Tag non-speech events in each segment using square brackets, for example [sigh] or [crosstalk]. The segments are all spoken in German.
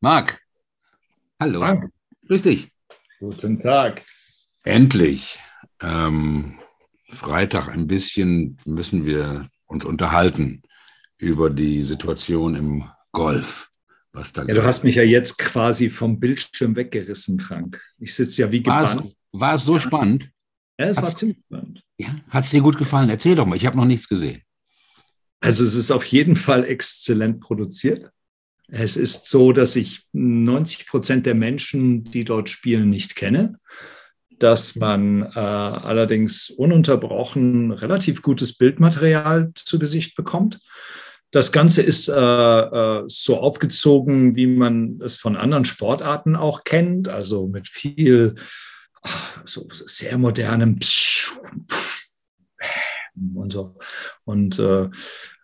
Marc, hallo. Frank, Grüß dich. guten Tag. Endlich. Ähm, Freitag ein bisschen müssen wir uns unterhalten über die Situation im Golf. Was da Ja, du hast mich ja jetzt quasi vom Bildschirm weggerissen, Frank. Ich sitze ja wie war, gebannt. war es so spannend? Ja, es war hast- ziemlich spannend. Ja? Hat es dir gut gefallen? Erzähl doch mal. Ich habe noch nichts gesehen. Also es ist auf jeden Fall exzellent produziert. Es ist so, dass ich 90 Prozent der Menschen, die dort spielen, nicht kenne. Dass man äh, allerdings ununterbrochen relativ gutes Bildmaterial zu Gesicht bekommt. Das Ganze ist äh, äh, so aufgezogen, wie man es von anderen Sportarten auch kennt, also mit viel so sehr modernem Psch, Und so. Und äh,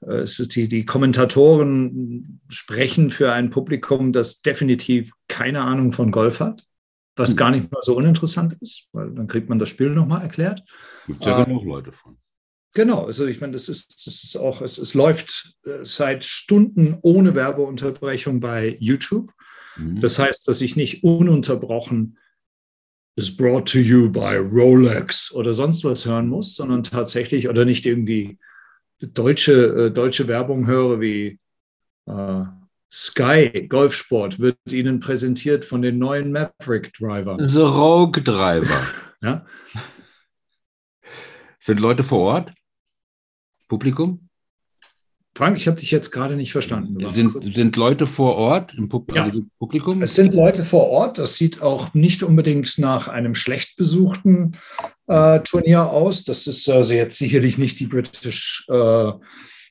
es ist die, die Kommentatoren sprechen für ein Publikum, das definitiv keine Ahnung von Golf hat, was Hm. gar nicht mal so uninteressant ist, weil dann kriegt man das Spiel nochmal erklärt. Gibt es ja Ah. genug Leute von. Genau, also ich meine, das ist, das ist auch, es, es läuft äh, seit Stunden ohne Werbeunterbrechung bei YouTube. Mhm. Das heißt, dass ich nicht ununterbrochen is brought to you by Rolex oder sonst was hören muss, sondern tatsächlich oder nicht irgendwie deutsche, äh, deutsche Werbung höre wie äh, Sky Golfsport wird Ihnen präsentiert von den neuen Maverick Driver. The Rogue Driver. [laughs] Ja? Sind Leute vor Ort? Publikum? Frank, ich habe dich jetzt gerade nicht verstanden. Sind, sind Leute vor Ort im Pub Ja. also Publikum? Es sind Leute vor Ort. Das sieht auch nicht unbedingt nach einem schlecht besuchten äh, Turnier aus. Das ist also jetzt sicherlich nicht die British äh,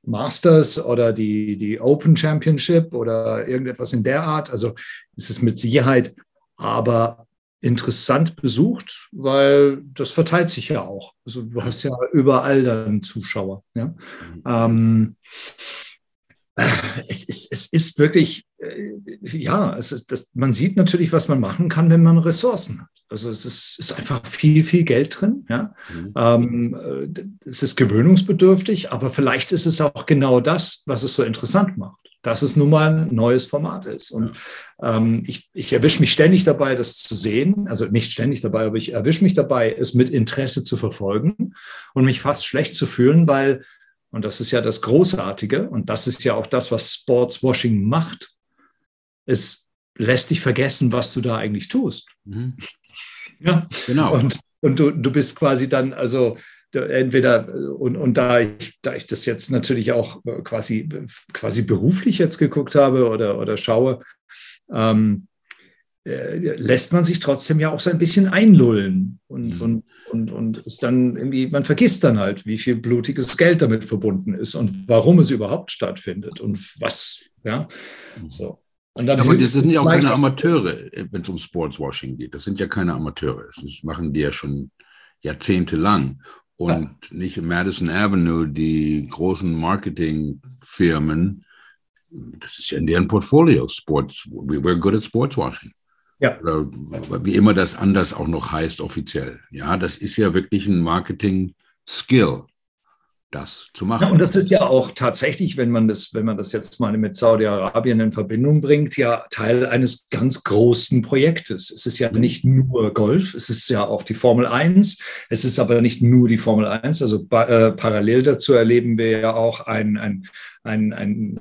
Masters oder die, die Open Championship oder irgendetwas in der Art. Also es ist mit Sicherheit aber interessant besucht, weil das verteilt sich ja auch. Also du hast ja überall dann Zuschauer. Ja? Ähm, es, ist, es ist wirklich, äh, ja, es ist, das, man sieht natürlich, was man machen kann, wenn man Ressourcen hat. Also es ist, ist einfach viel, viel Geld drin. Ja? Mhm. Ähm, äh, es ist gewöhnungsbedürftig, aber vielleicht ist es auch genau das, was es so interessant macht, dass es nun mal ein neues Format ist. Und ähm, ich, ich erwische mich ständig dabei, das zu sehen. Also nicht ständig dabei, aber ich erwische mich dabei, es mit Interesse zu verfolgen und mich fast schlecht zu fühlen, weil, und das ist ja das Großartige, und das ist ja auch das, was Sportswashing macht, es lässt dich vergessen, was du da eigentlich tust. Mhm. Ja. Genau. Und, und du, du bist quasi dann, also entweder, äh, und, und da, ich, da ich das jetzt natürlich auch äh, quasi, quasi beruflich jetzt geguckt habe oder, oder schaue, ähm, äh, lässt man sich trotzdem ja auch so ein bisschen einlullen und, Mhm. und, und, und ist dann irgendwie, man vergisst dann halt, wie viel blutiges Geld damit verbunden ist und warum es überhaupt stattfindet und was, ja, so. Und dann aber das sind ja auch keine Amateure, wenn es um Sportswashing geht. Das sind ja keine Amateure. Das machen die ja schon jahrzehntelang. Und nicht im Madison Avenue, die großen Marketingfirmen, das ist ja in deren Portfolio, Sports, we're good at sportswashing. Ja. Oder wie immer das anders auch noch heißt offiziell. Ja, das ist ja wirklich ein Marketing-Skill, das zu machen. Ja, und das ist ja auch tatsächlich, wenn man das, wenn man das jetzt mal mit Saudi-Arabien in Verbindung bringt, ja Teil eines ganz großen Projektes. Es ist ja nicht nur Golf, es ist ja auch die Formel 1. Es ist aber nicht nur die Formel 1. Also äh, parallel dazu erleben wir ja auch ein, ein, ein, ein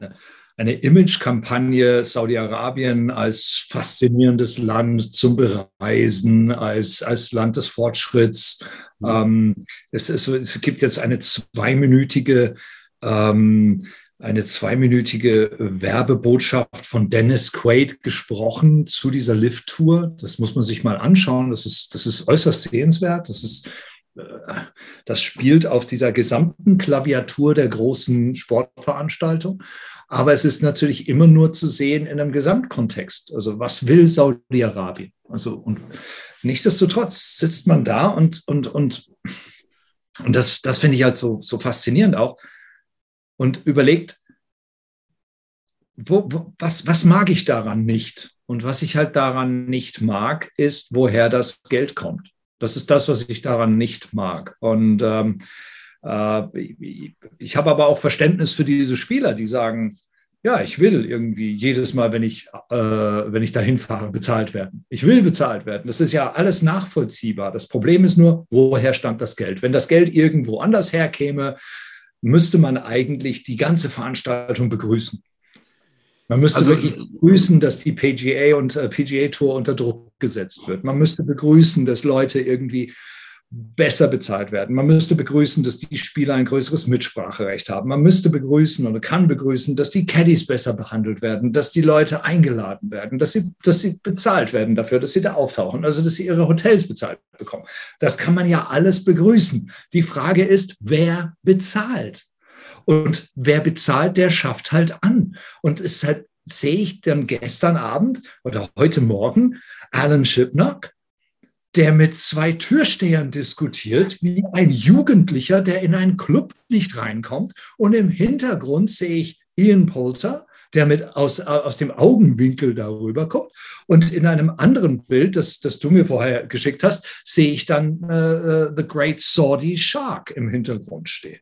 eine Image-Kampagne Saudi-Arabien als faszinierendes Land zum Bereisen, als, als Land des Fortschritts. Ähm, es, so- es gibt jetzt eine zweiminütige, ähm, eine zweiminütige Werbebotschaft von Dennis Quaid gesprochen zu dieser Lift-Tour. Das muss man sich mal anschauen. Das ist, das ist äußerst sehenswert. Das ist äh, das spielt auf dieser gesamten Klaviatur der großen Sportveranstaltung. Aber es ist natürlich immer nur zu sehen in einem Gesamtkontext. Also was will Saudi-Arabien? Also und nichtsdestotrotz sitzt man da und, und, und, und das, das finde ich halt so, so faszinierend auch und überlegt, wo, wo, was, was mag ich daran nicht? Und was ich halt daran nicht mag, ist, woher das Geld kommt. Das ist das, was ich daran nicht mag. Und ähm, äh, ich, ich habe aber auch Verständnis für diese Spieler, die sagen, ja, ich will irgendwie jedes Mal, wenn ich, äh, wenn ich dahin fahre, bezahlt werden. Ich will bezahlt werden. Das ist ja alles nachvollziehbar. Das Problem ist nur, woher stammt das Geld? Wenn das Geld irgendwo anders herkäme, müsste man eigentlich die ganze Veranstaltung begrüßen. Man müsste also, wirklich begrüßen, dass die PGA und äh, PGA Tour unter Druck gesetzt wird. Man müsste begrüßen, dass Leute irgendwie besser bezahlt werden. Man müsste begrüßen, dass die Spieler ein größeres Mitspracherecht haben. Man müsste begrüßen oder kann begrüßen, dass die Caddies besser behandelt werden, dass die Leute eingeladen werden, dass sie, dass sie bezahlt werden dafür, dass sie da auftauchen, also dass sie ihre Hotels bezahlt bekommen. Das kann man ja alles begrüßen. Die Frage ist, wer bezahlt? Und wer bezahlt, der schafft halt an. Und deshalb sehe ich dann gestern Abend oder heute Morgen Alan Shipnock, der mit zwei Türstehern diskutiert, wie ein Jugendlicher, der in einen Club nicht reinkommt. Und im Hintergrund sehe ich Ian Poulter, der mit aus, aus dem Augenwinkel darüber guckt. Und in einem anderen Bild, das, das du mir vorher geschickt hast, sehe ich dann äh, äh The Great Saudi Shark im Hintergrund stehen.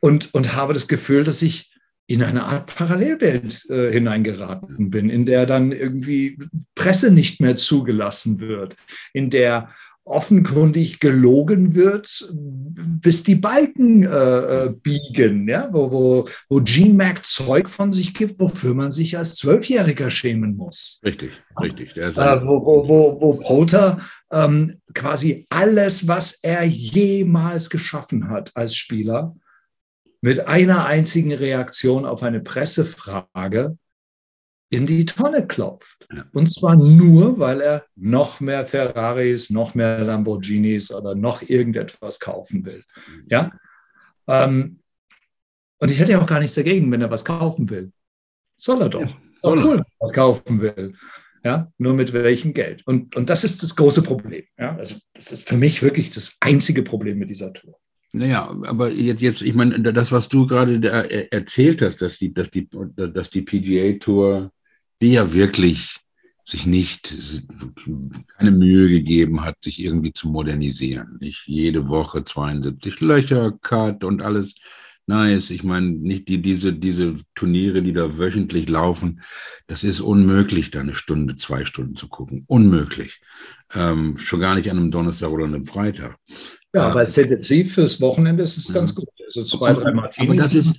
Und, und habe das Gefühl, dass ich in eine Art Parallelwelt äh, hineingeraten bin, in der dann irgendwie Presse nicht mehr zugelassen wird, in der offenkundig gelogen wird, bis die Balken äh, äh biegen, ja? wo, wo, wo G-Mac Zeug von sich gibt, wofür man sich als Zwölfjähriger schämen muss. Richtig, richtig. Äh, wo, wo, wo, wo Polter ähm, quasi alles, was er jemals geschaffen hat als Spieler, mit einer einzigen Reaktion auf eine Pressefrage in die Tonne klopft. Und zwar nur, weil er noch mehr Ferraris, noch mehr Lamborghinis oder noch irgendetwas kaufen will. Mhm. Ja? Ähm, und ich hätte ja auch gar nichts dagegen, wenn er was kaufen will. Soll er doch. Ja, soll cool, was kaufen will. Ja, nur mit welchem Geld? Und, und das ist das große Problem. Ja, also das ist für mich wirklich das einzige Problem mit dieser Tour. Naja, aber jetzt, jetzt, ich meine, das, was du gerade erzählt hast, dass die, dass die, dass die PGA Tour, die ja wirklich sich nicht keine Mühe gegeben hat, sich irgendwie zu modernisieren. Nicht jede Woche 72 Löcher, Cut und alles nice. Ich meine, nicht die, diese, diese Turniere, die da wöchentlich laufen, das ist unmöglich, da eine Stunde, zwei Stunden zu gucken. Unmöglich. Ähm, schon gar nicht an einem Donnerstag oder einem Freitag. Ja, aber es intensiv fürs Wochenende ist es ganz gut. Also zwei, drei Martinis. Das ist,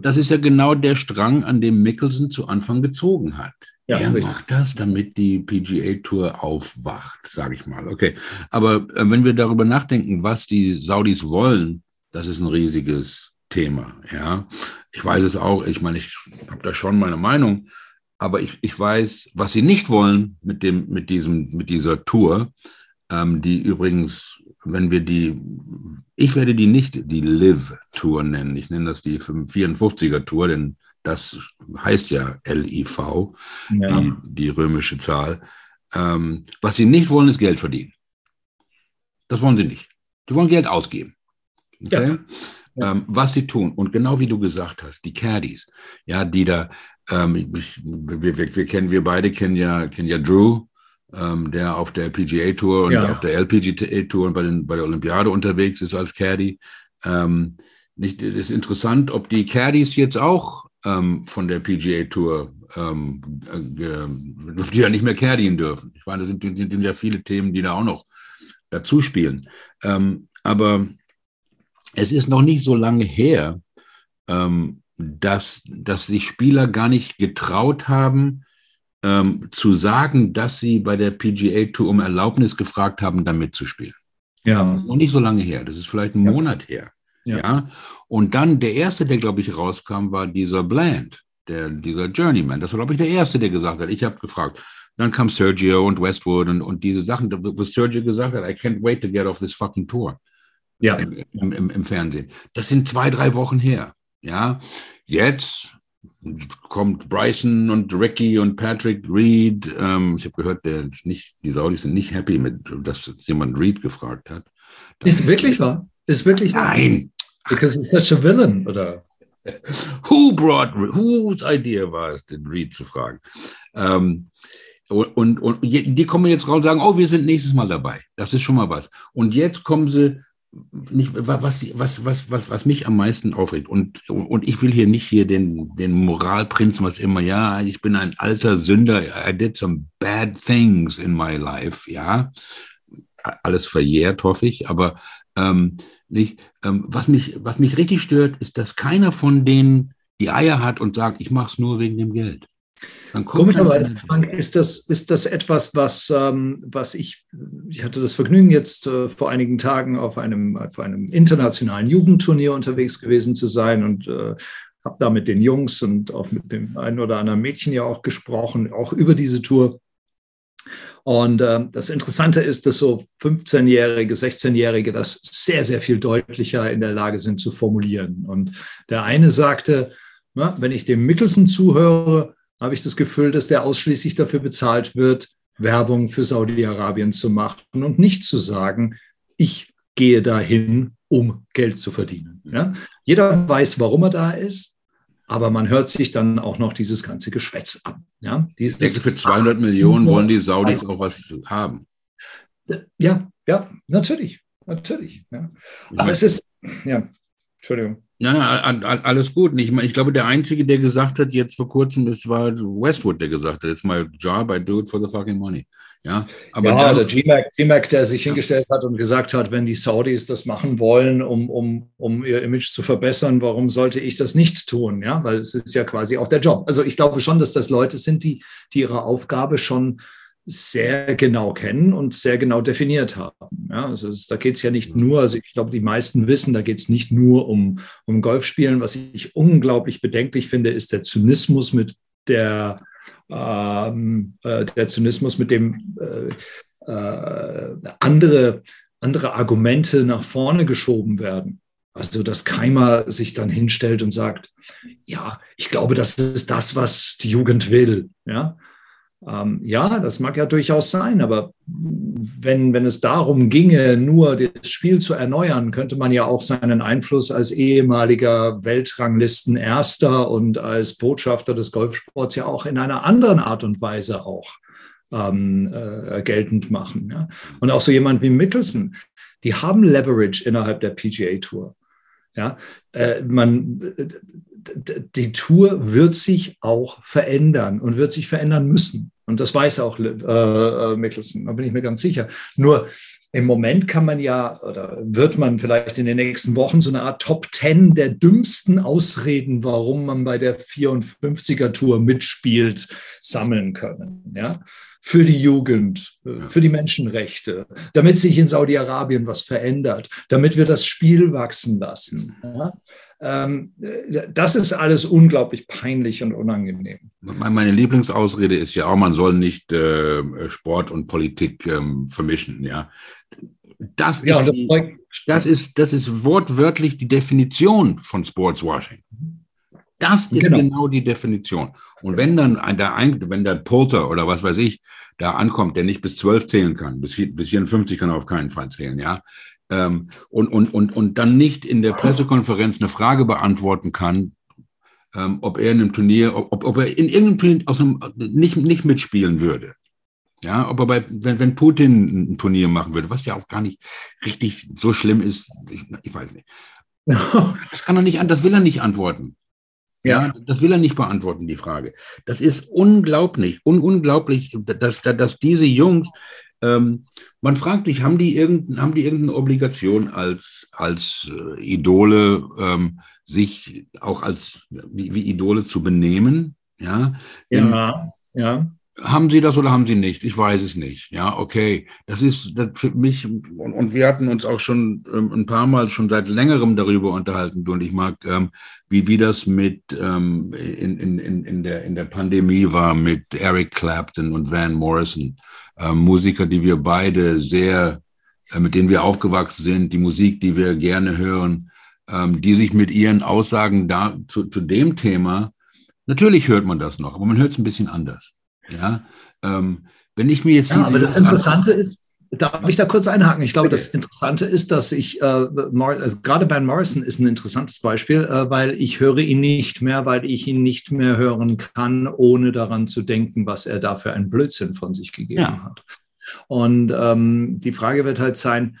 das ist ja genau der Strang, an dem Mickelson zu Anfang gezogen hat. Ja, er richtig. macht das, damit die PGA Tour aufwacht, sage ich mal. Okay, aber äh, wenn wir darüber nachdenken, was die Saudis wollen, das ist ein riesiges Thema. Ja, ich weiß es auch. Ich meine, ich habe da schon meine Meinung, aber ich, ich weiß, was sie nicht wollen mit dem, mit diesem, mit dieser Tour, ähm, die übrigens wenn wir die, ich werde die nicht die Live-Tour nennen, ich nenne das die 54er-Tour, denn das heißt ja LIV, ja. Die, die römische Zahl. Ähm, was sie nicht wollen, ist Geld verdienen. Das wollen sie nicht. Die wollen Geld ausgeben. Okay? Ja. Ähm, was sie tun, und genau wie du gesagt hast, die Caddies, ja, die da, ähm, ich, wir, wir, wir, kennen, wir beide kennen ja, kennen ja Drew, ähm, der auf der PGA Tour und ja. auf der LPGA Tour und bei, den, bei der Olympiade unterwegs ist als Caddy. Ähm, nicht, ist interessant, ob die Caddies jetzt auch ähm, von der PGA Tour, ähm, äh, die ja nicht mehr caddien dürfen. Ich meine, das sind, sind, ja viele Themen, die da auch noch dazu spielen. Ähm, aber es ist noch nicht so lange her, ähm, dass, dass sich Spieler gar nicht getraut haben, ähm, zu sagen, dass sie bei der PGA Tour um Erlaubnis gefragt haben, da mitzuspielen. Ja. noch nicht so lange her. Das ist vielleicht ein ja. Monat her. Ja. ja. Und dann der erste, der, glaube ich, rauskam, war dieser Bland, der, dieser Journeyman. Das war, glaube ich, der erste, der gesagt hat. Ich habe gefragt. Dann kam Sergio und Westwood und, und diese Sachen, wo Sergio gesagt hat, I can't wait to get off this fucking tour. Ja. Im, im, im Fernsehen. Das sind zwei, drei Wochen her. Ja. Jetzt kommt Bryson und Ricky und Patrick Reed. Ähm, ich habe gehört, der nicht, die Saudis sind nicht happy mit, dass jemand Reed gefragt hat. Das ist wirklich wahr? Ist wirklich wahr? Nein. Because he's such a villain, oder? [laughs] Who brought, whose idea war es, den Reed zu fragen? Ähm, und, und, und die kommen jetzt raus und sagen, oh, wir sind nächstes Mal dabei. Das ist schon mal was. Und jetzt kommen sie nicht, was, was, was, was, was mich am meisten aufregt, und, und ich will hier nicht hier den, den Moralprinzen, was immer, ja, ich bin ein alter Sünder, I did some bad things in my life, ja, alles verjährt, hoffe ich, aber ähm, nicht, ähm, was, mich, was mich richtig stört, ist, dass keiner von denen die Eier hat und sagt, ich mache es nur wegen dem Geld. Komischerweise, Frank, ist das, ist das etwas, was, ähm, was ich, ich hatte das Vergnügen, jetzt äh, vor einigen Tagen auf einem, auf einem internationalen Jugendturnier unterwegs gewesen zu sein und äh, habe da mit den Jungs und auch mit dem einen oder anderen Mädchen ja auch gesprochen, auch über diese Tour. Und äh, das Interessante ist, dass so 15-Jährige, 16-Jährige das sehr, sehr viel deutlicher in der Lage sind zu formulieren. Und der eine sagte, na, wenn ich dem Mickelson zuhöre, habe ich das Gefühl, dass der ausschließlich dafür bezahlt wird, Werbung für Saudi-Arabien zu machen und nicht zu sagen, ich gehe dahin, um Geld zu verdienen. Ja? Jeder weiß, warum er da ist, aber man hört sich dann auch noch dieses ganze Geschwätz an. Ja? Dieses ich denke, für 200 Millionen wollen die Saudis auch was haben. Ja, ja, natürlich, natürlich. Ja. Aber es ist, ja, Entschuldigung. Ja, alles gut. Ich, ich glaube, der Einzige, der gesagt hat, jetzt vor kurzem, das war Westwood, der gesagt hat, it's my job, I do it for the fucking money. Ja, aber ja, der G-Mac, G-Mac, der sich hingestellt hat und gesagt hat, wenn die Saudis das machen wollen, um, um, um ihr Image zu verbessern, warum sollte ich das nicht tun? Ja, weil es ist ja quasi auch der Job. Also ich glaube schon, dass das Leute sind, die, die ihre Aufgabe schon sehr genau kennen und sehr genau definiert haben. Ja, also es, da geht es ja nicht nur, also ich glaube, die meisten wissen, da geht es nicht nur um, um Golfspielen. Was ich unglaublich bedenklich finde, ist der Zynismus mit der, ähm, äh, der Zynismus, mit dem äh, äh, andere, andere Argumente nach vorne geschoben werden. Also, dass Keimer sich dann hinstellt und sagt, ja, ich glaube, das ist das, was die Jugend will. Ja, ähm, ja, das mag ja durchaus sein, aber wenn, wenn es darum ginge, nur das Spiel zu erneuern, könnte man ja auch seinen Einfluss als ehemaliger Weltranglisten-Erster und als Botschafter des Golfsports ja auch in einer anderen Art und Weise auch ähm, äh, geltend machen. Ja? Und auch so jemand wie Mickelson, die haben Leverage innerhalb der PGA Tour. Ja, äh, man, die Tour wird sich auch verändern und wird sich verändern müssen. Und das weiß auch äh, äh, Mickelson, da bin ich mir ganz sicher. Nur im Moment kann man ja oder wird man vielleicht in den nächsten Wochen so eine Art Top 10 der dümmsten Ausreden, warum man bei der 54er Tour mitspielt, sammeln können. Ja? Für die Jugend, für die Menschenrechte, damit sich in Saudi-Arabien was verändert, damit wir das Spiel wachsen lassen. Ja? Ähm, das ist alles unglaublich peinlich und unangenehm. Meine Lieblingsausrede ist ja auch, man soll nicht äh, Sport und Politik ähm, vermischen. Ja, das, ja, ist die, das, ist, das ist wortwörtlich die Definition von Sportswashing. Das ist genau. genau, die Definition. Und wenn dann der, wenn der Porter oder was weiß ich da ankommt, der nicht bis zwölf zählen kann, bis, bis 54 kann er auf keinen Fall zählen, ja, ähm, und, und, und, und dann nicht in der Pressekonferenz eine Frage beantworten kann, ähm, ob er in einem Turnier, ob, ob er in irgendeinem Turnier aus einem, nicht, nicht mitspielen würde. Ja, ob er bei, wenn, wenn Putin ein Turnier machen würde, was ja auch gar nicht richtig so schlimm ist, ich, ich weiß nicht. [laughs] Das kann er nicht, das will er nicht antworten. Ja. ja. das will er nicht beantworten, die Frage. Das ist unglaublich, un unglaublich, dass, dass diese Jungs ähm, man fragt sich, haben die, irgendein, haben die irgendeine Obligation als, als äh, Idole, ähm, sich auch als wie, wie, Idole zu benehmen? Ja, ja, ja. Haben Sie das oder haben Sie nicht? Ich weiß es nicht. Ja, okay. Das ist das für mich, und, und, wir hatten uns auch schon ähm, ein paar Mal schon seit längerem darüber unterhalten, du und ich mag, ähm, wie, wie das mit ähm, in, in, in, der, in der Pandemie war mit Eric Clapton und Van Morrison äh, Musiker, die wir beide sehr, äh, mit denen wir aufgewachsen sind, die Musik, die wir gerne hören, ähm, die sich mit ihren Aussagen da zu, zu dem Thema, natürlich hört man das noch, aber man hört es ein bisschen anders. Ja, ähm, wenn ich mir jetzt. Ja, aber das Interessante ist, Darf ich da kurz einhaken? Ich glaube, das Interessante ist, dass ich, äh, also gerade Ben Morrison ist ein interessantes Beispiel, äh, weil ich höre ihn nicht mehr, weil ich ihn nicht mehr hören kann, ohne daran zu denken, was er da für einen Blödsinn von sich gegeben ja. hat. Und ähm, die Frage wird halt sein,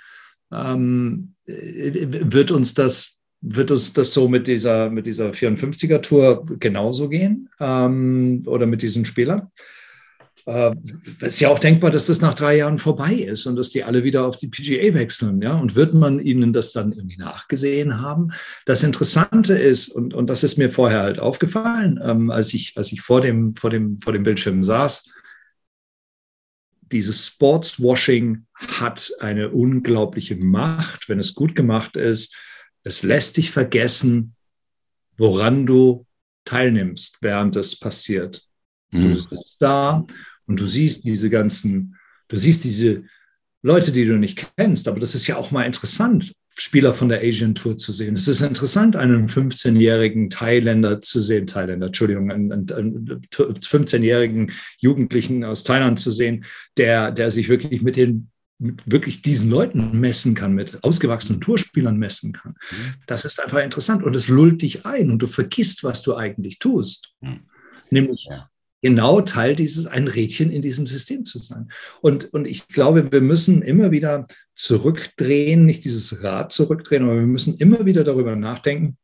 ähm, wird uns das wird uns das so mit dieser, mit dieser 54er Tour genauso gehen ähm, oder mit diesen Spielern? Äh, es ist ja auch denkbar, dass das nach drei Jahren vorbei ist und dass die alle wieder auf die PGA wechseln. Ja? Und wird man ihnen das dann irgendwie nachgesehen haben? Das Interessante ist, und, und das ist mir vorher halt aufgefallen, ähm, als ich, als ich vor, dem, vor, dem, vor dem Bildschirm saß, dieses Sportswashing hat eine unglaubliche Macht, wenn es gut gemacht ist. Es lässt dich vergessen, woran du teilnimmst, während es passiert. Mhm. Du sitzt da und du siehst diese ganzen, du siehst diese Leute, die du nicht kennst, aber das ist ja auch mal interessant, Spieler von der Asian Tour zu sehen. Es ist interessant, einen 15-jährigen Thailänder zu sehen, Thailänder, Entschuldigung, einen, einen 15-jährigen Jugendlichen aus Thailand zu sehen, der, der sich wirklich mit den mit wirklich diesen Leuten messen kann, mit ausgewachsenen Tourspielern messen kann. Mhm. Das ist einfach interessant und es lullt dich ein und du vergisst, was du eigentlich tust. Mhm. Nämlich ja genau Teil dieses, ein Rädchen in diesem System zu sein. Und, und ich glaube, wir müssen immer wieder zurückdrehen, nicht dieses Rad zurückdrehen, aber wir müssen immer wieder darüber nachdenken,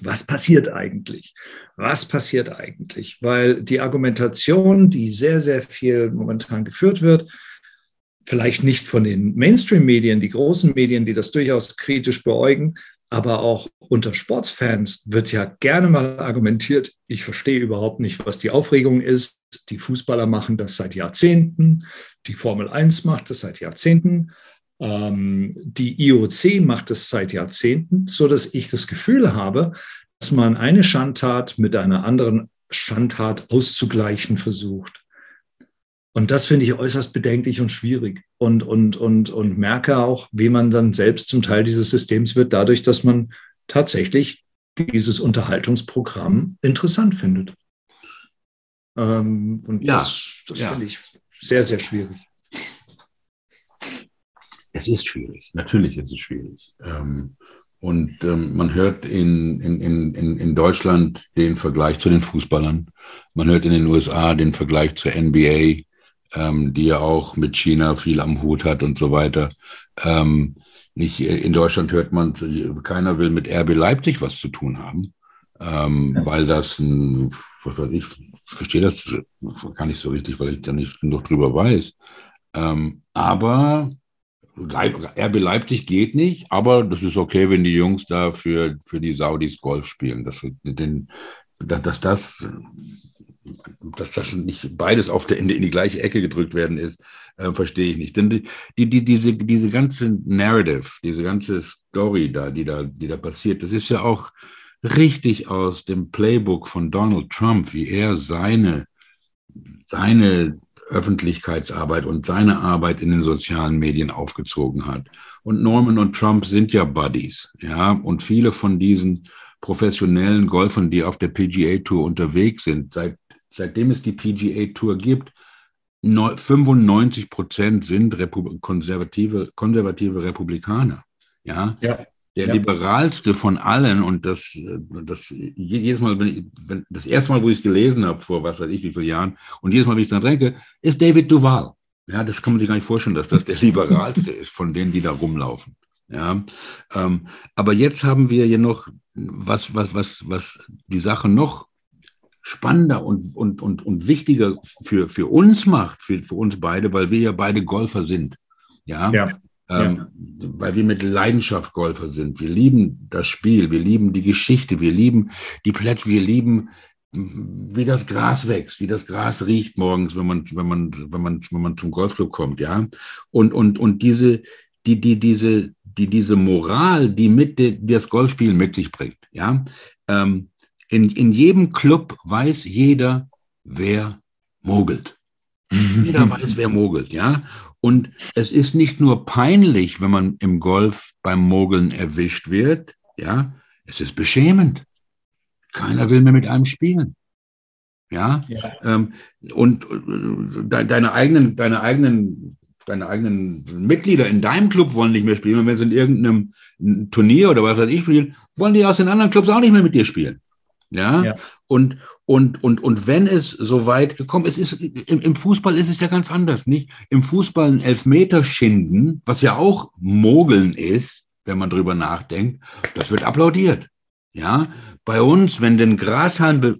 was passiert eigentlich? Was passiert eigentlich? Weil die Argumentation, die sehr, sehr viel momentan geführt wird, vielleicht nicht von den Mainstream-Medien, die großen Medien, die das durchaus kritisch beäugen, aber auch unter Sportsfans wird ja gerne mal argumentiert, ich verstehe überhaupt nicht, was die Aufregung ist. Die Fußballer machen das seit Jahrzehnten, die Formel 1 macht das seit Jahrzehnten, ähm, die IOC macht das seit Jahrzehnten, so dass ich das Gefühl habe, dass man eine Schandtat mit einer anderen Schandtat auszugleichen versucht. Und das finde ich äußerst bedenklich und schwierig und, und, und, und merke auch, wie man dann selbst zum Teil dieses Systems wird, dadurch, dass man tatsächlich dieses Unterhaltungsprogramm interessant findet. Ähm, und ja, das, das ja. finde ich sehr, sehr schwierig. Es ist schwierig, natürlich ist es schwierig. Ähm, und ähm, man hört in, in, in, in Deutschland den Vergleich zu den Fußballern. Man hört in den USA den Vergleich zur NBA ähm, die ja auch mit China viel am Hut hat und so weiter. Ähm, nicht äh, in Deutschland hört man, keiner will mit RB Leipzig was zu tun haben, ähm, ja. weil das ein, was weiß ich, verstehe das gar nicht so richtig, weil ich da nicht genug drüber weiß. Ähm, aber RB Leipzig geht nicht, aber das ist okay, wenn die Jungs da für, für die Saudis Golf spielen. Das, den, dass das dass das nicht beides auf der, in, die, in die gleiche Ecke gedrückt werden ist, äh, verstehe ich nicht. Denn die, die, die, diese, diese ganze Narrative, diese ganze Story da, die da, die da passiert, das ist ja auch richtig aus dem Playbook von Donald Trump, wie er seine, seine Öffentlichkeitsarbeit und seine Arbeit in den sozialen Medien aufgezogen hat. Und Norman und Trump sind ja Buddies, ja, und viele von diesen professionellen Golfern, die auf der PGA Tour unterwegs sind, seit seitdem es die PGA Tour gibt, 95 Prozent sind Repub konservative, konservative Republikaner. Ja. ja. Der ja. liberalste von allen und das, das jedes Mal, wenn ich, wenn, das erste Mal, wo ich es gelesen habe, vor was weiß ich, wie vielen Jahren, und jedes Mal, wenn ich es dann denke, ist David Duval. Ja, das kann man sich gar nicht vorstellen, dass das der liberalste [laughs] ist von denen, die da rumlaufen. Ja, ähm, aber jetzt haben wir hier noch was, was, was, was die Sache noch spannender und, und, und, und wichtiger für, für uns macht, für, für uns beide, weil wir ja beide Golfer sind. Ja. ja. Ähm, ja. Weil wir mit Leidenschaft Golfer sind. Wir lieben das Spiel, wir lieben die Geschichte, wir lieben die Plätze, wir lieben, wie das Gras wächst, wie das Gras riecht morgens, wenn man, wenn man, wenn man, wenn man zum Golfclub kommt, ja. Und, und, und diese, die, die, diese, die, diese Moral, die mit die das Golfspielen mit sich bringt, ja. Ähm, in, in jedem Club weiß jeder, wer mogelt. Jeder weiß, wer mogelt, ja. Und es ist nicht nur peinlich, wenn man im Golf beim Mogeln erwischt wird, ja. Es ist beschämend. Keiner will mehr mit einem spielen. Ja. ja. Ähm, und de, deine eigenen, deine eigenen, deine eigenen Mitglieder in deinem Club wollen nicht mehr spielen. Und wenn sie in irgendeinem Turnier oder was weiß ich spielen, wollen die aus den anderen Clubs auch nicht mehr mit dir spielen. Ja. ja. Und, und, und, und wenn es so weit gekommen ist, ist im, im, Fußball ist es ja ganz anders, nicht? Im Fußball ein Elfmeter schinden, was ja auch Mogeln ist, wenn man drüber nachdenkt, das wird applaudiert. Ja. Bei uns, wenn du den Grashalm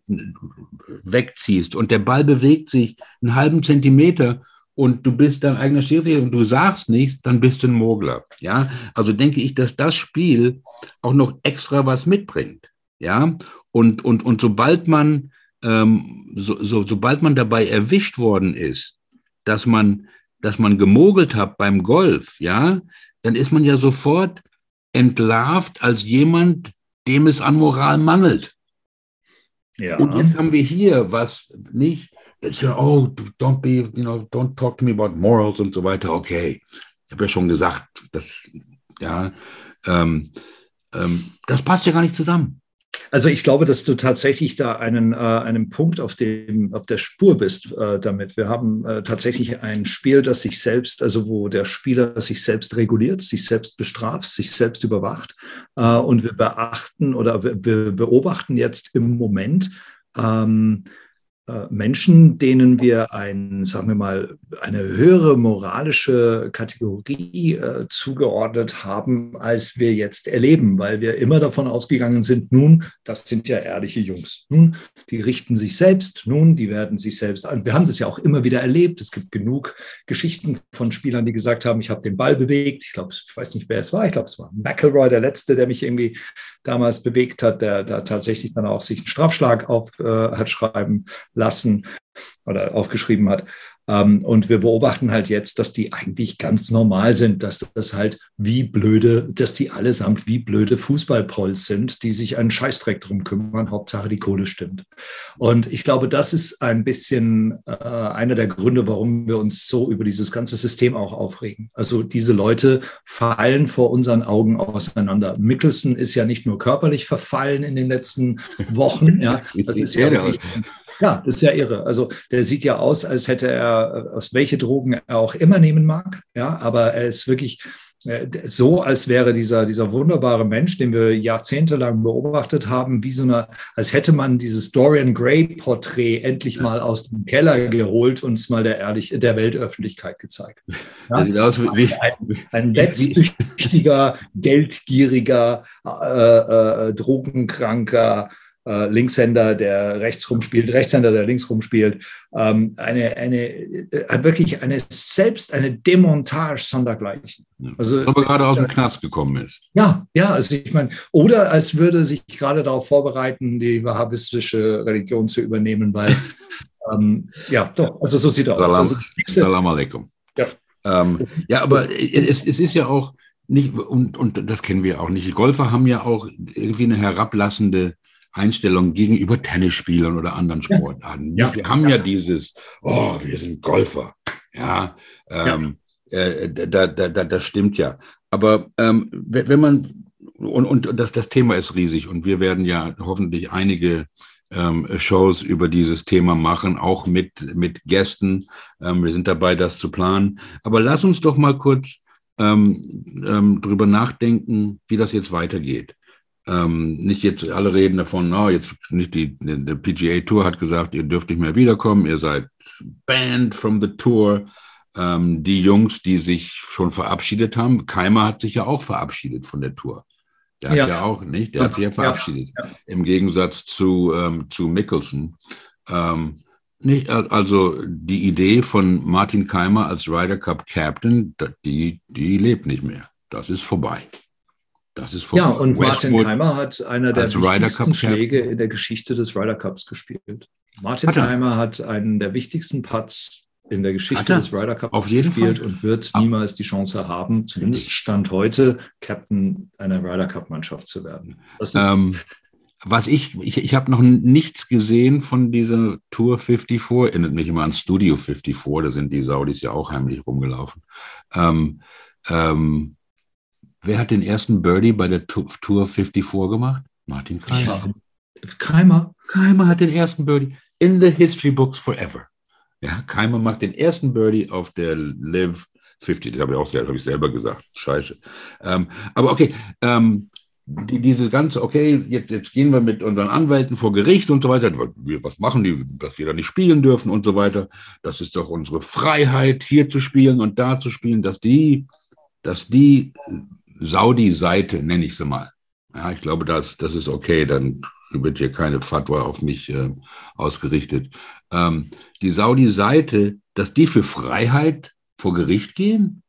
wegziehst und der Ball bewegt sich einen halben Zentimeter und du bist dein eigener Schiedsrichter und du sagst nichts, dann bist du ein Mogler. Ja, also denke ich, dass das Spiel auch noch extra was mitbringt. Ja, und, und, und sobald man, ähm, so, so, sobald man dabei erwischt worden ist, dass man, dass man gemogelt hat beim Golf, ja, dann ist man ja sofort entlarvt als jemand, dem es an Moral mangelt. Ja. Und jetzt haben wir hier was nicht, ja, oh, don't be, you know, don't talk to me about morals und so weiter. Okay, ich habe ja schon gesagt, das, ja, ähm, ähm, das passt ja gar nicht zusammen. Also ich glaube, dass du tatsächlich da einen, äh, einen Punkt auf, dem, auf der Spur bist äh, damit. Wir haben äh, tatsächlich ein Spiel, das sich selbst, also wo der Spieler sich selbst reguliert, sich selbst bestraft, sich selbst überwacht. Äh, und wir beachten oder wir beobachten jetzt im Moment, ähm, äh, Menschen, denen wir ein, sagen wir mal, eine höhere moralische Kategorie äh, zugeordnet haben, als wir jetzt erleben, weil wir immer davon ausgegangen sind, nun, das sind ja ehrliche Jungs. Nun, die richten sich selbst, nun, die werden sich selbst an. Wir haben das ja auch immer wieder erlebt. Es gibt genug Geschichten von Spielern, die gesagt haben, ich habe den Ball bewegt. Ich glaube, ich weiß nicht, wer es war. Ich glaube, es war McElroy, der Letzte, der mich irgendwie damals bewegt hat, der da tatsächlich dann auch sich einen Strafschlag auf äh, hat schreiben lassen oder aufgeschrieben hat. Ähm, und wir beobachten halt jetzt, dass die eigentlich ganz normal sind, dass das halt wie blöde, dass die allesamt wie blöde Fußballprolls sind, die sich einen Scheißdreck drum kümmern. Hauptsache die Kohle stimmt. Und ich glaube, das ist ein bisschen äh, einer der Gründe, warum wir uns so über dieses ganze System auch aufregen. Also diese Leute fallen vor unseren Augen auseinander. Mickelson ist ja nicht nur körperlich verfallen in den letzten Wochen, ja, [laughs] das ist ja ja, das ist ja irre. Also der sieht ja aus, als hätte er, aus welche Drogen er auch immer nehmen mag. Ja, aber er ist wirklich äh, so, als wäre dieser, dieser wunderbare Mensch, den wir jahrzehntelang beobachtet haben, wie so eine, als hätte man dieses Dorian Gray-Porträt endlich mal aus dem Keller geholt und es mal der, ehrlich, der Weltöffentlichkeit gezeigt. Ja? sieht aus wie, ein, ein letztüchtiger, geldgieriger, äh, äh, drogenkranker, äh, Linkshänder, der rechts rumspielt, Rechtshänder, der links rumspielt. Ähm, eine, eine, äh, wirklich eine selbst eine Demontage sondergleichen. Also, aber gerade aus dem Knast gekommen ist. Ja, ja, also ich meine, oder als würde sich gerade darauf vorbereiten, die wahhabistische Religion zu übernehmen, weil [laughs] ähm, ja, doch, also so sieht er aus. Also, Salam alaikum. Ja. Ähm, ja, aber es, es ist ja auch nicht, und, und das kennen wir auch nicht. Die Golfer haben ja auch irgendwie eine herablassende Einstellung gegenüber Tennisspielern oder anderen Sportarten. Ja. Wir haben ja. ja. dieses, oh, wir sind Golfer. Ja, ähm, ja. Äh, da, da, da, das stimmt ja. Aber ähm, wenn man, und, und das, das Thema ist riesig und wir werden ja hoffentlich einige ähm, Shows über dieses Thema machen, auch mit, mit Gästen. Ähm, wir sind dabei, das zu planen. Aber lass uns doch mal kurz ähm, ähm, drüber nachdenken, wie das jetzt weitergeht. Ähm, nicht jetzt alle reden davon, no, jetzt nicht die, die PGA Tour hat gesagt, ihr dürft nicht mehr wiederkommen, ihr seid banned from the Tour. Ähm, die Jungs, die sich schon verabschiedet haben, Keimer hat sich ja auch verabschiedet von der Tour. Der hat ja, ja auch nicht, der hat sich ja verabschiedet. Ja, ja. Im Gegensatz zu, ähm, zu Mickelson. Ähm, nicht, also die Idee von Martin Keimer als Ryder Cup Captain, die, die lebt nicht mehr. Das ist vorbei. Das ist Ja, und Westwood Martin Keimer hat einer der wichtigsten Schläge in der Geschichte des Ryder Cups gespielt. Martin hat Keimer hat einen der wichtigsten Putts in der Geschichte des Ryder Cups Auf jeden gespielt Fall. und wird niemals die Chance haben, zumindest Stand heute, Captain einer Ryder Cup Mannschaft zu werden. Ähm, was ich, ich, ich habe noch nichts gesehen von dieser Tour 54, erinnert mich immer an Studio 54, da sind die Saudis ja auch heimlich rumgelaufen. Ähm, ähm, Wer hat den ersten Birdie bei der Tour 54 gemacht? Martin Keimer. Keimer. Keimer hat den ersten Birdie in the history books forever. Ja, Keimer macht den ersten Birdie auf der Live 50. Das habe ich auch selber, habe ich selber gesagt. Scheiße. Ähm, aber okay, ähm, die, diese ganze, okay, jetzt, jetzt gehen wir mit unseren Anwälten vor Gericht und so weiter. Was machen die, dass wir da nicht spielen dürfen und so weiter? Das ist doch unsere Freiheit, hier zu spielen und da zu spielen, dass die, dass die Saudi-Seite, nenne ich sie mal. Ja, ich glaube, das, das ist okay, dann wird hier keine Fatwa auf mich äh, ausgerichtet. Ähm, die Saudi-Seite, dass die für Freiheit vor Gericht gehen?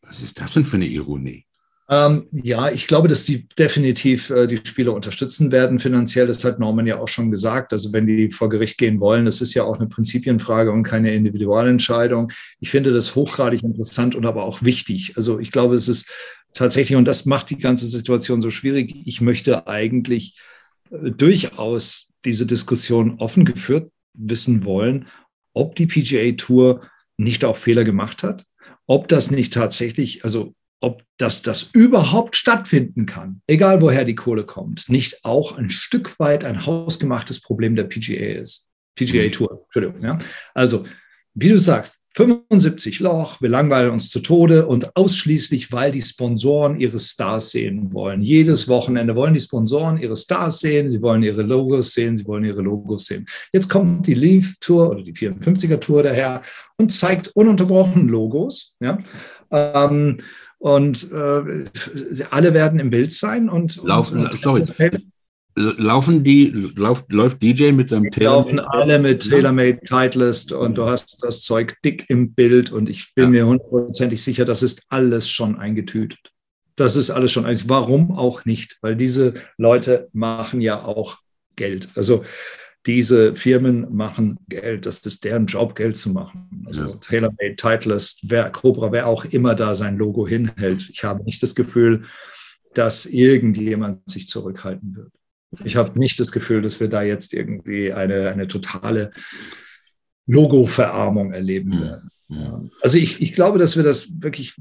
Was ist das denn für eine Ironie? Ähm, ja, ich glaube, dass die definitiv äh, die Spieler unterstützen werden finanziell. Das hat Norman ja auch schon gesagt. Also wenn die vor Gericht gehen wollen, das ist ja auch eine Prinzipienfrage und keine Individualentscheidung. Ich finde das hochgradig interessant und aber auch wichtig. Also ich glaube, es ist tatsächlich, und das macht die ganze Situation so schwierig. Ich möchte eigentlich äh, durchaus diese Diskussion offen geführt wissen wollen, ob die PGA Tour nicht auch Fehler gemacht hat, ob das nicht tatsächlich, also ob das, das überhaupt stattfinden kann, egal woher die Kohle kommt, nicht auch ein Stück weit ein hausgemachtes Problem der PGA ist. PGA. Tour, Entschuldigung. Ja? Also, wie du sagst, 75 Loch, wir langweilen uns zu Tode und ausschließlich, weil die Sponsoren ihre Stars sehen wollen. Jedes Wochenende wollen die Sponsoren ihre Stars sehen, sie wollen ihre Logos sehen, sie wollen ihre Logos sehen. Jetzt kommt die Leaf Tour oder die 54er Tour daher und zeigt ununterbrochen Logos. Ja? Ähm, und äh, alle werden im Bild sein und, Laufen, und, sorry. Laufen die, läuft, läuft DJ mit seinem Taylor? Laufen alle mit TaylorMade Titleist und du hast das Zeug dick im Bild und ich bin ja. mir hundertprozentig sicher, das ist alles schon eingetütet. Das ist alles schon, warum auch nicht? Weil diese Leute machen ja auch Geld. Also diese Firmen machen Geld. Das ist deren Job, Geld zu machen. Also ja. TaylorMade, Titleist, wer, Cobra, wer auch immer da sein Logo hinhält. Ich habe nicht das Gefühl, dass irgendjemand sich zurückhalten wird. Ich habe nicht das Gefühl, dass wir da jetzt irgendwie eine, eine totale Logo-Verarmung erleben hm. werden. Ja. Also ich, ich glaube, dass wir das wirklich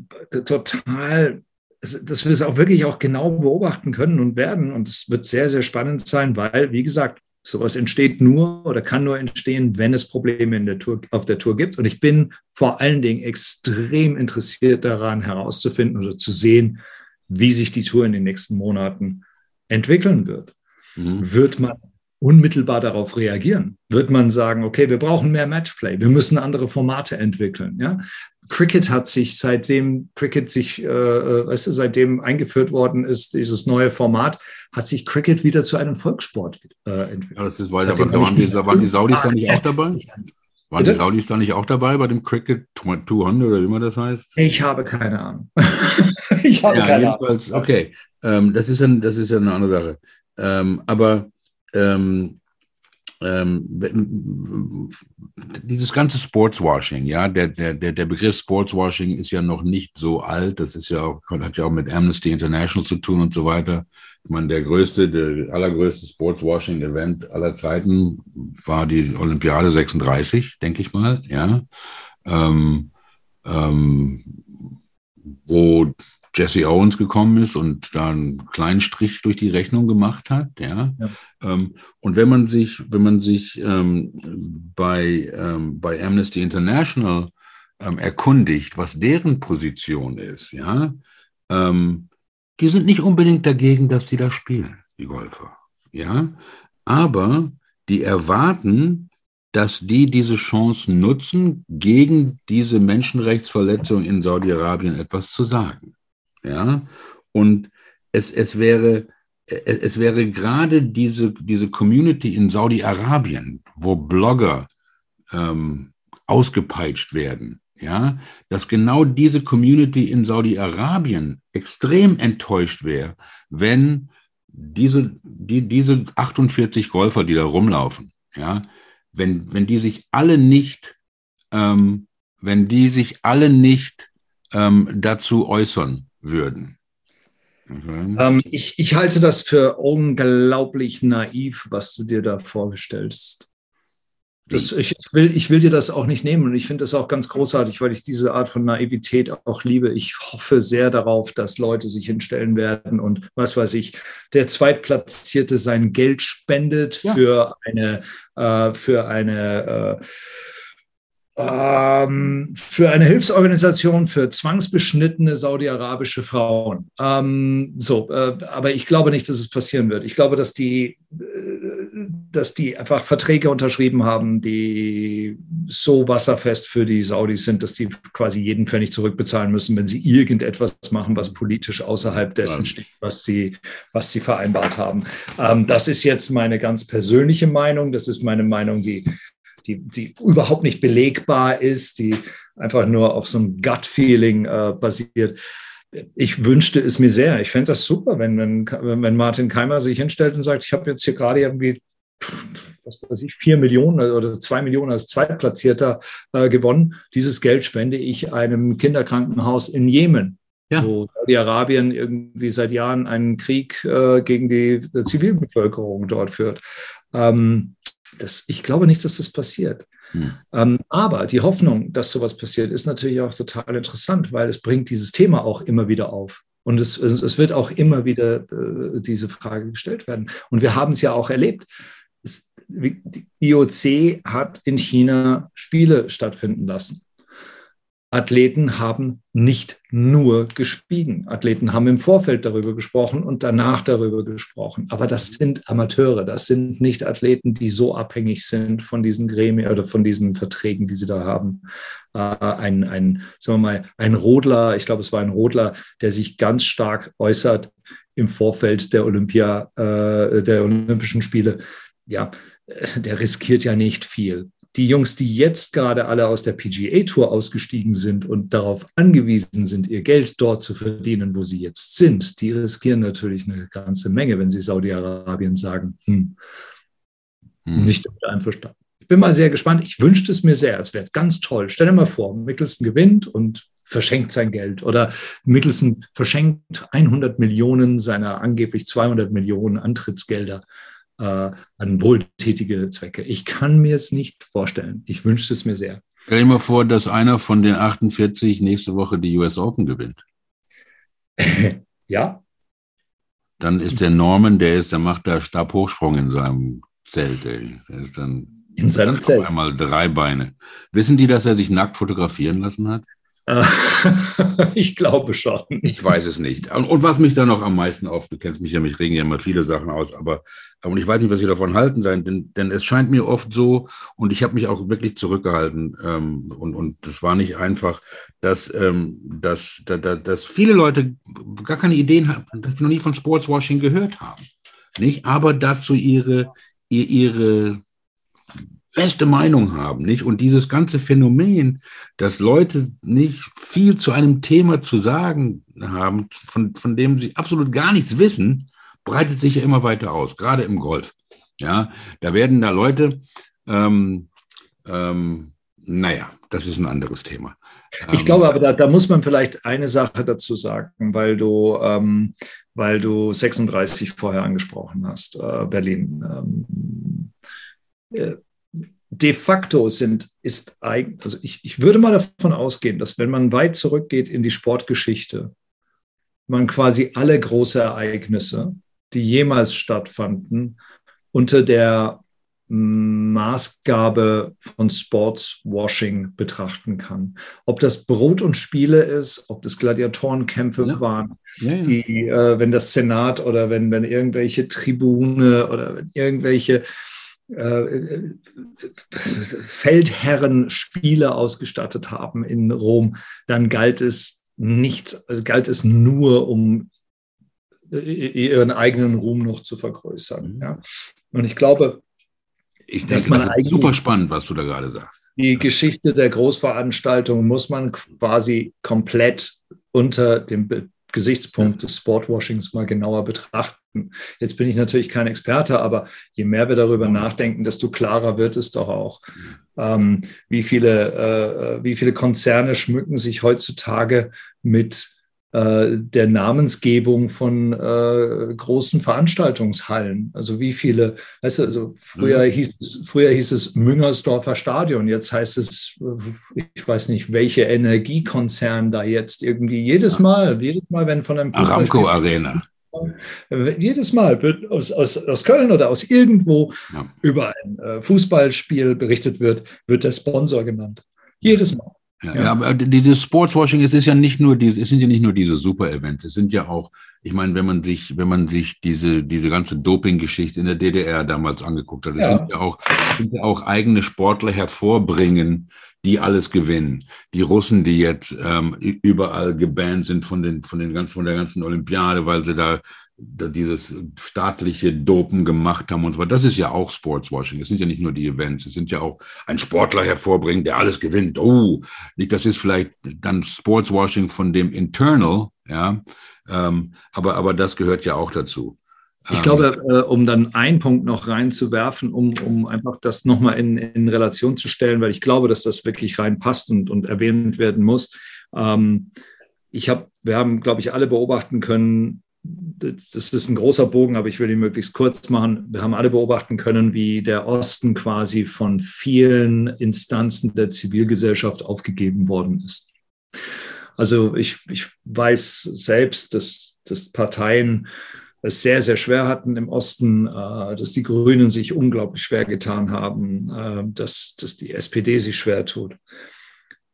total, dass wir das auch wirklich auch genau beobachten können und werden. Und es wird sehr, sehr spannend sein, weil, wie gesagt, sowas entsteht nur oder kann nur entstehen, wenn es Probleme in der Tour, auf der Tour gibt. Und ich bin vor allen Dingen extrem interessiert daran, herauszufinden oder zu sehen, wie sich die Tour in den nächsten Monaten entwickeln wird. Mhm. Wird man unmittelbar darauf reagieren? Wird man sagen, okay, wir brauchen mehr Matchplay, wir müssen andere Formate entwickeln? Ja? Cricket hat sich seitdem Cricket sich, äh, äh, weißt du, seitdem eingeführt worden ist, dieses neue Format, hat sich Cricket wieder zu einem Volkssport äh, entwickelt. Ja, das ist weiter. Aber waren, die, waren die Saudis da nicht auch dabei? Waren die Saudis da nicht auch dabei bei dem Cricket 200 oder wie man das heißt? Ich habe keine Ahnung. [laughs] ich habe ja, keine Ahnung. Okay, ähm, das, ist ein, das ist ja eine andere Sache. Ähm, aber ähm, ähm, dieses ganze Sportswashing, ja, der, der, der Begriff Sportswashing ist ja noch nicht so alt. Das ist ja auch, hat ja auch mit Amnesty International zu tun und so weiter. Ich meine, der größte, der allergrößte Sportswashing-Event aller Zeiten war die Olympiade 36, denke ich mal, ja. Ähm, ähm, wo Jesse Owens gekommen ist und da einen kleinen Strich durch die Rechnung gemacht hat, ja. ja. Ähm, und wenn man sich, wenn man sich ähm, bei, ähm, bei Amnesty International ähm, erkundigt, was deren Position ist, ja, ähm, die sind nicht unbedingt dagegen, dass die da spielen, die Golfer, ja. Aber die erwarten, dass die diese Chance nutzen, gegen diese Menschenrechtsverletzung in Saudi-Arabien etwas zu sagen. Ja? Und es, es wäre, es, es wäre gerade diese, diese Community in Saudi-Arabien, wo Blogger ähm, ausgepeitscht werden, ja, dass genau diese Community in Saudi-Arabien extrem enttäuscht wäre, wenn diese, die, diese 48 Golfer, die da rumlaufen, ja, wenn, wenn die sich alle nicht, ähm, wenn die sich alle nicht ähm, dazu äußern, würden. Okay. Ähm, ich, ich halte das für unglaublich naiv, was du dir da vorgestellst. Das, ich, will, ich will dir das auch nicht nehmen und ich finde das auch ganz großartig, weil ich diese Art von Naivität auch liebe. Ich hoffe sehr darauf, dass Leute sich hinstellen werden und was weiß ich, der Zweitplatzierte sein Geld spendet ja. für eine, äh, für eine äh, ähm, für eine Hilfsorganisation für zwangsbeschnittene saudi-arabische Frauen. Ähm, so, äh, aber ich glaube nicht, dass es passieren wird. Ich glaube, dass die, äh, dass die einfach Verträge unterschrieben haben, die so wasserfest für die Saudis sind, dass die quasi jeden Pfennig zurückbezahlen müssen, wenn sie irgendetwas machen, was politisch außerhalb dessen steht, was sie, was sie vereinbart haben. Ähm, das ist jetzt meine ganz persönliche Meinung. Das ist meine Meinung, die die, die überhaupt nicht belegbar ist, die einfach nur auf so einem Gut-Feeling äh, basiert. Ich wünschte es mir sehr. Ich fände das super, wenn, wenn, wenn Martin Keimer sich hinstellt und sagt, ich habe jetzt hier gerade irgendwie, was weiß ich, vier Millionen oder zwei Millionen als Zweitplatzierter äh, gewonnen. Dieses Geld spende ich einem Kinderkrankenhaus in Jemen. Ja. wo Saudi-Arabien irgendwie seit Jahren einen Krieg äh, gegen die, die Zivilbevölkerung dort führt. Ähm, das, ich glaube nicht, dass das passiert. Hm. Ähm, aber die Hoffnung, dass sowas passiert, ist natürlich auch total interessant, weil es bringt dieses Thema auch immer wieder auf. Und es, es wird auch immer wieder äh, diese Frage gestellt werden. Und wir haben es ja auch erlebt. Es, die IOC hat in China Spiele stattfinden lassen. Athleten haben nicht nur gespiegen. Athleten haben im Vorfeld darüber gesprochen und danach darüber gesprochen. Aber das sind Amateure, das sind nicht Athleten, die so abhängig sind von diesen Gremien oder von diesen Verträgen, die sie da haben. Äh, ein, ein, sagen wir mal, ein Rodler, ich glaube, es war ein Rodler, der sich ganz stark äußert im Vorfeld der Olympia, äh, der Olympischen Spiele. Ja, äh, der riskiert ja nicht viel die Jungs, die jetzt gerade alle aus der PGA Tour ausgestiegen sind und darauf angewiesen sind, ihr Geld dort zu verdienen, wo sie jetzt sind, die riskieren natürlich eine ganze Menge, wenn sie Saudi-Arabien sagen, hm, hm. nicht damit einverstanden. Ich bin mal sehr gespannt. Ich wünschte es mir sehr. Es wäre ganz toll. Stell dir mal vor, Mickelson gewinnt und verschenkt sein Geld oder Mickelson verschenkt 100 Millionen seiner angeblich 200 Millionen Antrittsgelder äh, an wohltätige Zwecke. Ich kann mir es nicht vorstellen. Ich wünsche es mir sehr. Stell dir mal vor, dass einer von den 48 nächste Woche die US Open gewinnt. [laughs] ja. Dann ist der Norman, der ist, der macht da Stabhochsprung in seinem Zelt. Ey. Der ist dann in seinem Zelt. Einmal drei Beine. Wissen die, dass er sich nackt fotografieren lassen hat? [laughs] ich glaube schon. Ich weiß es nicht. Und, und, was mich da noch am meisten auf, du kennst mich ja, mich regen ja immer viele Sachen aus, aber und ich weiß nicht, was Sie davon halten sein, denn, denn es scheint mir oft so, und ich habe mich auch wirklich zurückgehalten, ähm, und, und das war nicht einfach, dass, ähm, dass, dass, dass viele Leute gar keine Ideen haben, dass sie noch nie von Sportswashing gehört haben. Nicht? Aber dazu ihre, ihre feste Meinung haben, nicht? Und dieses ganze Phänomen, dass Leute nicht viel zu einem Thema zu sagen haben, von, von dem sie absolut gar nichts wissen, breitet sich ja immer weiter aus, gerade im Golf. Ja, da werden da Leute, ähm, ähm, naja, das ist ein anderes Thema. Ich glaube aber, da, da, muss man vielleicht eine Sache dazu sagen, weil du, ähm, weil du 36 vorher angesprochen hast, äh, Berlin. Ähm, äh, de facto sind, ist eigentlich, also ich, ich würde mal davon ausgehen, dass wenn man weit zurückgeht in die Sportgeschichte, man quasi alle große Ereignisse, die jemals stattfanden, unter der Maßgabe von Sportswashing betrachten kann. Ob das Brot und Spiele ist, ob das Gladiatorenkämpfe ja. waren, ja, ja. die, äh, wenn das Senat oder wenn, wenn irgendwelche Tribune oder wenn irgendwelche äh, Feldherren Spiele ausgestattet haben in Rom, dann galt es nicht, also galt es nur, um ihren eigenen Ruhm noch zu vergrößern. Mhm. Ja. Und ich glaube, ich denke, dass man das ist super spannend, was du da gerade sagst. Die Geschichte der Großveranstaltung muss man quasi komplett unter dem Gesichtspunkt des Sportwashings mal genauer betrachten. Jetzt bin ich natürlich kein Experte, aber je mehr wir darüber nachdenken, desto klarer wird es doch auch. Ähm, wie, viele, äh, wie viele Konzerne schmücken sich heutzutage mit äh, der Namensgebung von äh, großen Veranstaltungshallen. Also wie viele, weißt du, also früher, mhm. hieß es, früher hieß es Müngersdorfer Stadion, jetzt heißt es, ich weiß nicht, welche Energiekonzern da jetzt irgendwie jedes Mal, jedes Mal, wenn von einem Aramco Arena. Jedes Mal wird aus, aus, aus Köln oder aus irgendwo ja. über ein äh, Fußballspiel berichtet wird, wird der Sponsor genannt. Jedes Mal. Ja, ja. aber dieses Sportswashing, es ist ja nicht nur diese, es sind ja nicht nur diese Super-Events, es sind ja auch, ich meine, wenn man sich, wenn man sich diese, diese ganze Doping-Geschichte in der DDR damals angeguckt hat, es ja. sind ja auch, sind ja auch eigene Sportler hervorbringen, die alles gewinnen. Die Russen, die jetzt ähm, überall gebannt sind von den, von den ganzen, von der ganzen Olympiade, weil sie da dieses staatliche Dopen gemacht haben und so weiter. Das ist ja auch Sportswashing. Es sind ja nicht nur die Events. Es sind ja auch ein Sportler hervorbringen, der alles gewinnt. Oh, das ist vielleicht dann Sportswashing von dem Internal, ja. Ähm, aber, aber das gehört ja auch dazu. Ich glaube, ähm, äh, um dann einen Punkt noch reinzuwerfen, um, um einfach das nochmal in, in Relation zu stellen, weil ich glaube, dass das wirklich reinpasst und, und erwähnt werden muss. Ähm, ich habe, wir haben, glaube ich, alle beobachten können, das, ist ein großer Bogen, aber ich will ihn möglichst kurz machen. Wir haben alle beobachten können, wie der Osten quasi von vielen Instanzen der Zivilgesellschaft aufgegeben worden ist. Also ich, ich weiß selbst, dass, dass Parteien es sehr, sehr schwer hatten im Osten, äh, dass die Grünen sich unglaublich schwer getan haben, äh, dass, dass die SPD sich schwer tut.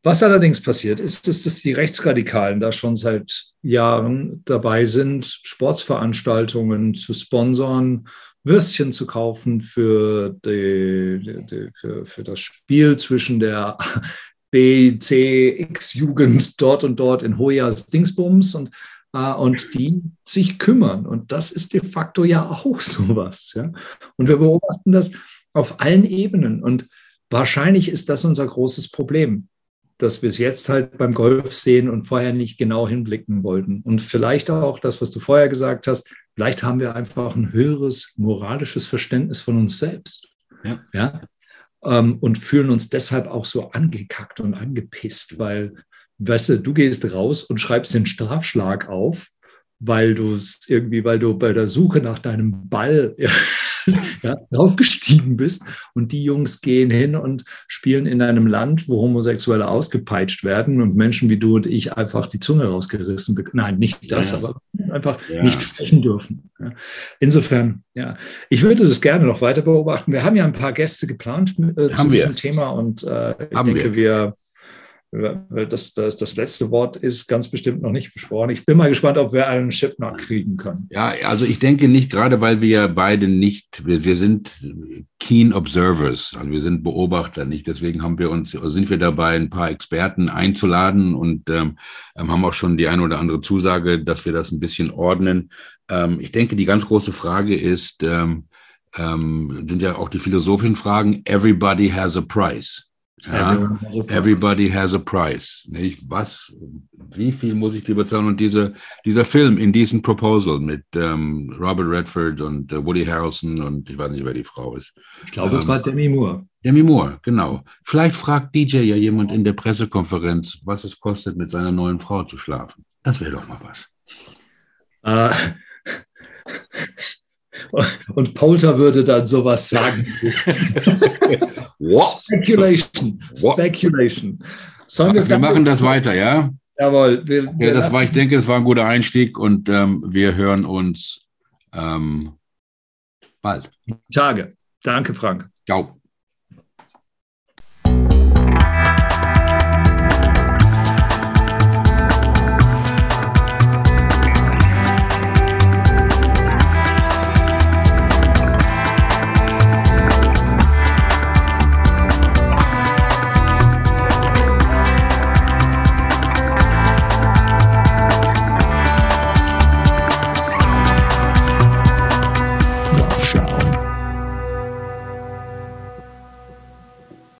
Was allerdings passiert ist, ist, dass die Rechtsradikalen da schon seit Jahren dabei sind, Sportsveranstaltungen zu sponsern, Würstchen zu kaufen für, die, die, für, für das Spiel zwischen der [laughs] B, C, X-Jugend dort und dort in Hoyas Dingsbums und, äh, und die sich kümmern. Und das ist de facto ja auch [laughs] sowas. Ja? Und wir beobachten das auf allen Ebenen. Und wahrscheinlich ist das unser großes Problem dass wir es jetzt halt beim Golf sehen und vorher nicht genau hinblicken wollten. Und vielleicht auch das, was du vorher gesagt hast, vielleicht haben wir einfach ein höheres moralisches Verständnis von uns selbst. Ja. ja? Ähm, und fühlen uns deshalb auch so angekackt und angepisst, weil, weißt du, du gehst raus und schreibst den Strafschlag auf, weil du es irgendwie, weil du bei der Suche nach deinem Ball [laughs] ja, draufgestiegen bist. Und die Jungs gehen hin und spielen in einem Land, wo Homosexuelle ausgepeitscht werden und Menschen wie du und ich einfach die Zunge rausgerissen bekommen. Nein, nicht das, ja. aber einfach ja. nicht sprechen dürfen. Ja. Insofern, ja, ich würde das gerne noch weiter beobachten. Wir haben ja ein paar Gäste geplant äh, zu diesem wir. Thema und äh, ich haben denke, wir, wir das, das, das letzte Wort ist ganz bestimmt noch nicht besprochen. Ich bin mal gespannt, ob wir einen Chip noch kriegen können. Ja, also ich denke nicht, gerade weil wir beide nicht, wir, wir sind keen Observers, also wir sind Beobachter nicht. Deswegen haben wir uns, also sind wir dabei, ein paar Experten einzuladen und ähm, ähm, haben auch schon die eine oder andere Zusage, dass wir das ein bisschen ordnen. Ähm, ich denke, die ganz große Frage ist, ähm, ähm, sind ja auch die philosophischen Fragen, everybody has a price. Ja, everybody has a price. Nicht? Was, wie viel muss ich dir bezahlen? Und diese, dieser Film in diesem Proposal mit ähm, Robert Redford und äh, Woody Harrelson und ich weiß nicht, wer die Frau ist. Ich glaube, ähm, es war Demi Moore. Demi Moore, genau. Vielleicht fragt DJ ja jemand in der Pressekonferenz, was es kostet, mit seiner neuen Frau zu schlafen. Das wäre doch mal was. Uh, [laughs] und Polter würde dann sowas sagen. What? Speculation. Speculation. Sollen wir machen das weiter, ja? Jawohl. Wir, wir ja, das war, ich denke, es war ein guter Einstieg und ähm, wir hören uns ähm, bald. Tage. Danke, Frank. Ciao.